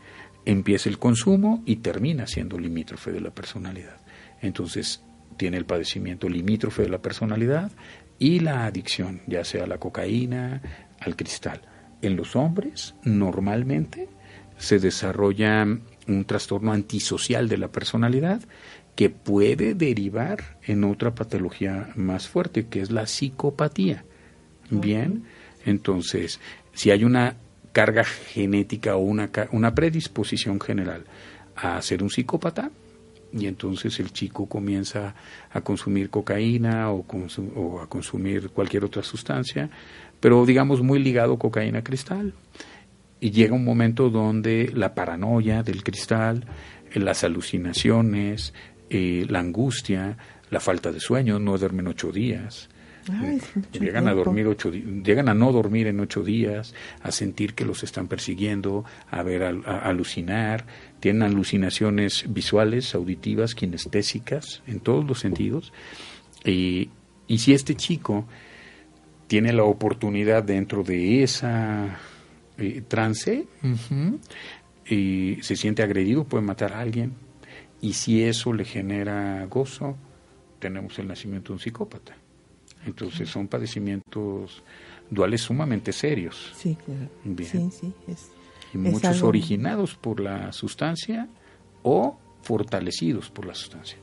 empieza el consumo y termina siendo limítrofe de la personalidad. Entonces, tiene el padecimiento limítrofe de la personalidad y la adicción, ya sea a la cocaína, al cristal. En los hombres, normalmente, se desarrolla un trastorno antisocial de la personalidad que puede derivar en otra patología más fuerte, que es la psicopatía. Bien, entonces, si hay una carga genética o una, una predisposición general a ser un psicópata, y entonces el chico comienza a consumir cocaína o, a consumir cualquier otra sustancia, pero digamos muy ligado cocaína cristal. Y llega un momento donde la paranoia del cristal, las alucinaciones, eh, la angustia, la falta de sueño, no duermen ocho días. Ay, llegan a dormir ocho llegan a no dormir en ocho días, a sentir que los están persiguiendo, a ver a, a alucinar, tienen alucinaciones visuales, auditivas, kinestésicas, en todos los sentidos. Y, y si este chico tiene la oportunidad dentro de esa eh, trance uh -huh, y se siente agredido, puede matar a alguien. Y si eso le genera gozo, tenemos el nacimiento de un psicópata. Entonces son padecimientos duales sumamente serios. Sí, claro. Bien. Sí, sí, es, y muchos algo... originados por la sustancia o fortalecidos por la sustancia.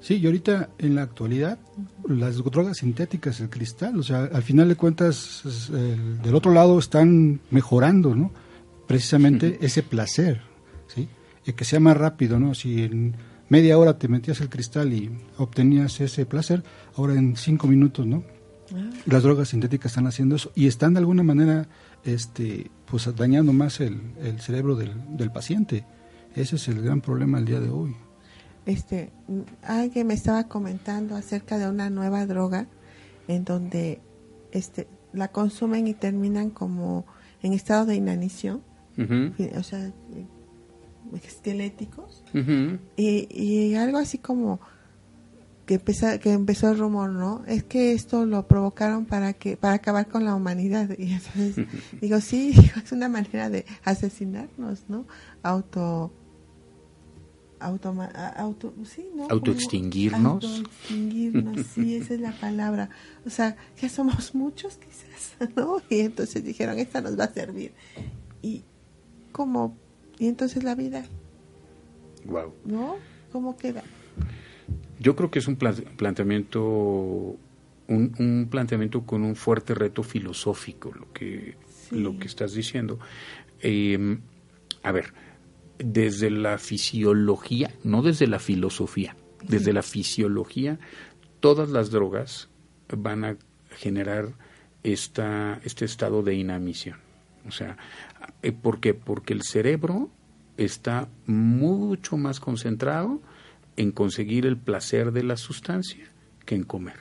Sí, y ahorita en la actualidad las drogas sintéticas, el cristal, o sea, al final de cuentas el, del otro lado están mejorando, ¿no? Precisamente ese placer, ¿sí? Y que sea más rápido, ¿no? Si en media hora te metías el cristal y obtenías ese placer, ahora en cinco minutos, ¿no? Ah. Las drogas sintéticas están haciendo eso y están de alguna manera, este, pues dañando más el, el cerebro del, del paciente. Ese es el gran problema al día de hoy este alguien me estaba comentando acerca de una nueva droga en donde este la consumen y terminan como en estado de inanición uh -huh. o sea esqueléticos uh -huh. y, y, algo así como que empezó, que empezó el rumor no es que esto lo provocaron para que para acabar con la humanidad [laughs] y entonces digo sí [laughs] es una manera de asesinarnos no auto auto, sí, ¿no? autoextinguirnos. Autoextinguirnos, sí, [laughs] esa es la palabra. O sea, ya somos muchos quizás, ¿no? Y entonces dijeron, esta nos va a servir. Y cómo, y entonces la vida. Wow. ¿No? ¿Cómo queda? Yo creo que es un planteamiento un, un, planteamiento con un fuerte reto filosófico lo que lo que estás diciendo eh, a ver desde la fisiología, no desde la filosofía, desde la fisiología, todas las drogas van a generar esta, este estado de inanición. O sea, ¿por qué? Porque el cerebro está mucho más concentrado en conseguir el placer de la sustancia que en comer.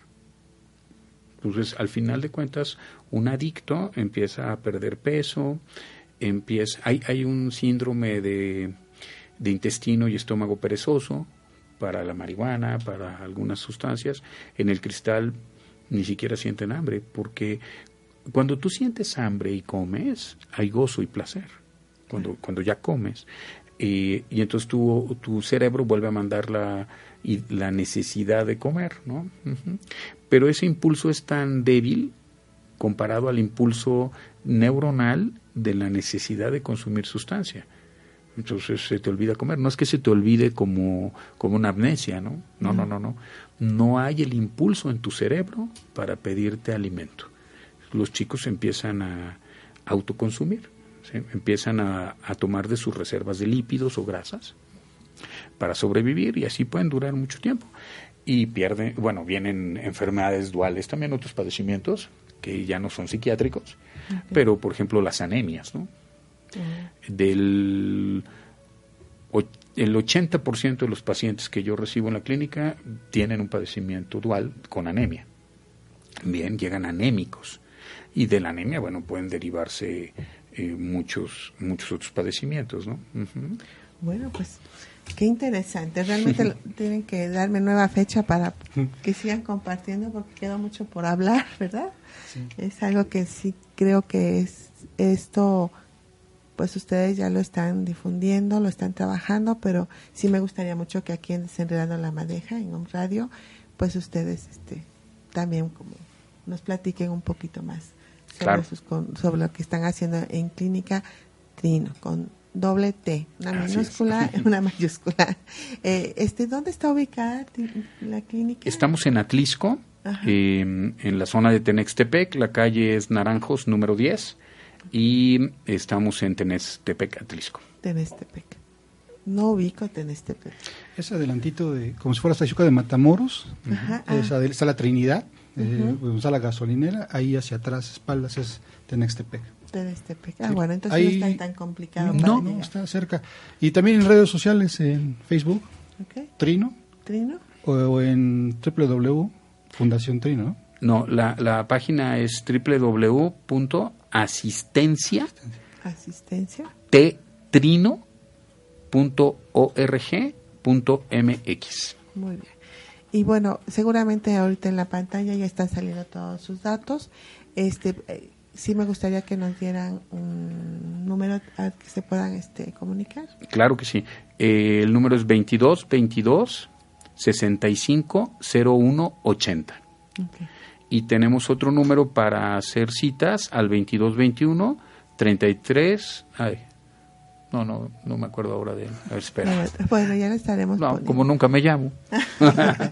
Entonces, al final de cuentas, un adicto empieza a perder peso, empieza, hay, hay un síndrome de, intestino y estómago perezoso para la marihuana, para algunas sustancias. En el cristal ni siquiera sienten hambre, porque cuando tú sientes hambre y comes, hay gozo y placer. Cuando, cuando ya comes. y entonces tu, tu cerebro vuelve a mandar la, y la necesidad de comer, ¿no? Pero ese impulso es tan débil comparado al impulso neuronal de la necesidad de consumir sustancia. Entonces se te olvida comer. No es que se te olvide como, como una amnesia, ¿no? No, no, no, no. No hay el impulso en tu cerebro para pedirte alimento. Los chicos empiezan a autoconsumir, empiezan a, a tomar de sus reservas de lípidos o grasas para sobrevivir y así pueden durar mucho tiempo. Y pierden, bueno, vienen enfermedades duales, también otros padecimientos que ya no son psiquiátricos, pero por ejemplo las anemias, ¿no? Del el 80% de los pacientes que yo recibo en la clínica tienen un padecimiento dual con anemia. Bien, llegan anémicos. Y de la anemia, bueno, pueden derivarse eh, muchos, muchos otros padecimientos, ¿no? Bueno, pues qué interesante. Realmente [laughs] tienen que darme nueva fecha para que sigan compartiendo porque queda mucho por hablar, [laughs] ¿verdad? Es algo que sí creo que es esto, pues ustedes ya lo están difundiendo, lo están trabajando, pero sí me gustaría mucho que aquí en Desenredando la Madeja, en un radio, pues ustedes este, también como nos platiquen un poquito más sobre, sus, sobre lo que están haciendo en Clínica Trino, con doble T, una minúscula, [laughs] una mayúscula. Eh, este, ¿Dónde está ubicada la clínica? Estamos en Atlisco, eh, en la zona de Tenextepec, la calle es Naranjos número 10 y estamos en Tenextepec, Atlisco. Tenextepec. No ubico Tenextepec. Es adelantito de, como si fuera Sayuca de Matamoros, Ajá, esa está la Trinidad, eh, está la gasolinera, ahí hacia atrás, espaldas es Tenextepec. Tenextepec. Ah, bueno, entonces no está tan complicado. No, no, está cerca. Y también en redes sociales, en Facebook, Trino. Trino. O, en www Fundación Trino, ¿no? No, la, la página es www.asistencia asistencia trino.org.mx. Muy bien. Y bueno, seguramente ahorita en la pantalla ya están saliendo todos sus datos. Este eh, sí me gustaría que nos dieran un número al que se puedan este comunicar. Claro que sí. Eh, el número es 22 22 650180. Okay. Y tenemos otro número para hacer citas al 2221 33. Ay, no, no, no me acuerdo ahora de él. A ver, espera. Bueno, ya lo estaremos. No, como nunca me llamo. [laughs]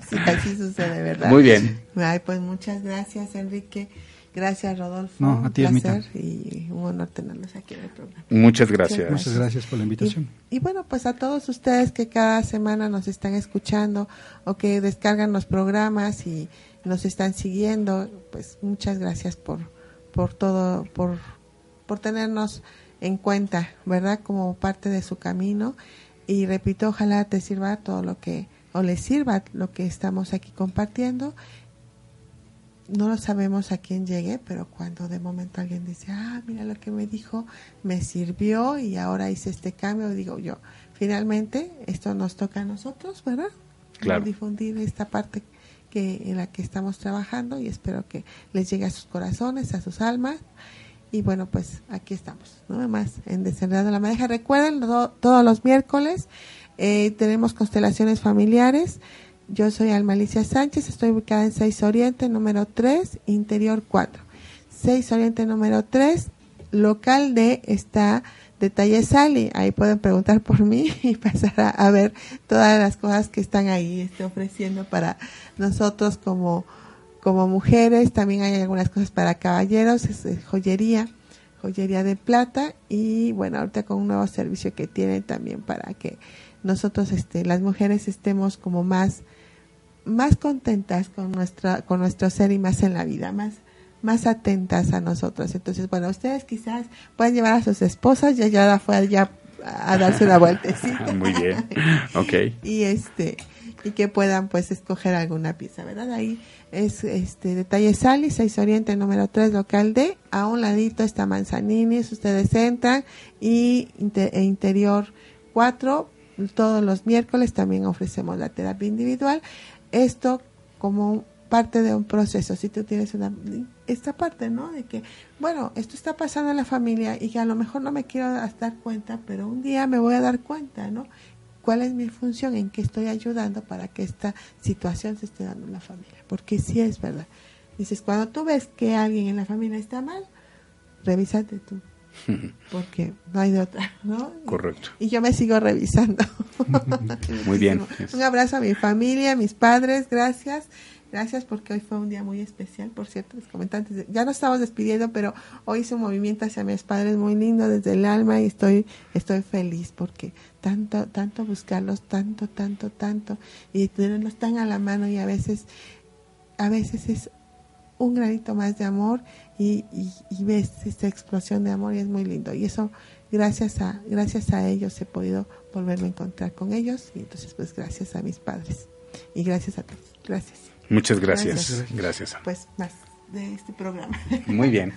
sí, así sucede, ¿verdad? Muy bien. Ay, pues muchas gracias, Enrique. Gracias, Rodolfo. No, a ti, un placer y un honor tenerlos aquí en el programa. Muchas gracias. Muchas gracias por la invitación. Y, bueno, pues a todos ustedes que cada semana nos están escuchando o que descargan los programas y nos están siguiendo, pues muchas gracias por, por todo, por, por tenernos en cuenta, ¿verdad? Como parte de su camino. Y repito, ojalá te sirva todo lo que, o les sirva lo que estamos aquí compartiendo no lo sabemos a quién llegue, pero cuando de momento alguien dice, ah, mira lo que me dijo, me sirvió y ahora hice este cambio, digo yo, finalmente esto nos toca a nosotros, ¿verdad? Claro. Difundir esta parte que en la que estamos trabajando y espero que les llegue a sus corazones, a sus almas. Y bueno, pues aquí estamos, ¿no? Más en Desenredando la Madeja. Recuerden, todos los miércoles Eh, tenemos constelaciones familiares. Yo soy Almalicia Sánchez, estoy ubicada en 6 Oriente, número 3, Interior 4. 6 Oriente, número 3, local D está Detalle Sally. Ahí pueden preguntar por mí [laughs] y pasar a, ver todas las cosas que están ahí estoy ofreciendo para nosotros como, como mujeres. También hay algunas cosas para caballeros, es, joyería, joyería de plata y bueno, ahorita con un nuevo servicio que tienen también para que nosotros, este, las mujeres estemos como más, más contentas con nuestra, con nuestro ser y más en la vida, más, más atentas a nosotros. Entonces, bueno, ustedes quizás pueden llevar a sus esposas, ya ya fue ya a darse una vueltecita. [laughs] Muy bien, ok. [laughs] y este y que puedan pues escoger alguna pieza, ¿verdad? Ahí es este detalle Sally, 6 Oriente número 3 local D, a un ladito está Manzanini, ustedes entran y e interior 4 todos los miércoles también ofrecemos la terapia individual. Esto como parte de un proceso, si tú tienes una, esta parte, ¿no? De que, bueno, esto está pasando en la familia y que a lo mejor no me quiero dar cuenta, pero un día me voy a dar cuenta, ¿no? ¿Cuál es mi función? ¿En qué estoy ayudando para que esta situación se esté dando en la familia? Porque sí es verdad. Dices, cuando tú ves que alguien en la familia está mal, revísate tú. [laughs] Porque no hay de otra, ¿no? Correcto. Y yo me sigo revisando. [laughs] Muy bien. [laughs] Un abrazo a mi familia, a mis padres, gracias. Gracias porque hoy fue un día muy especial, por cierto, les comentantes. Ya nos estamos despidiendo, pero hoy hice un movimiento hacia mis padres muy lindo desde el alma y estoy, estoy feliz porque tanto, tanto buscarlos, tanto, tanto, tanto, y tenerlos tan a la mano y a veces, a veces es un granito más de amor y, y, ves esta explosión de amor y es muy lindo. Y eso, gracias a, gracias a ellos he podido volverme a encontrar con ellos y entonces pues gracias a mis padres y gracias a todos. Gracias. Muchas gracias. Gracias. Pues más de este programa. Muy bien.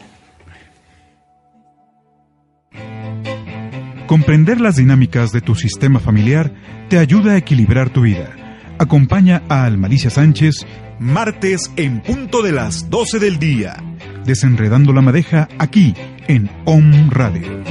Comprender las dinámicas de tu sistema familiar te ayuda a equilibrar tu vida. Acompaña a Almalicia Sánchez martes en punto de las 12 del día, desenredando la madeja aquí en OM Radio.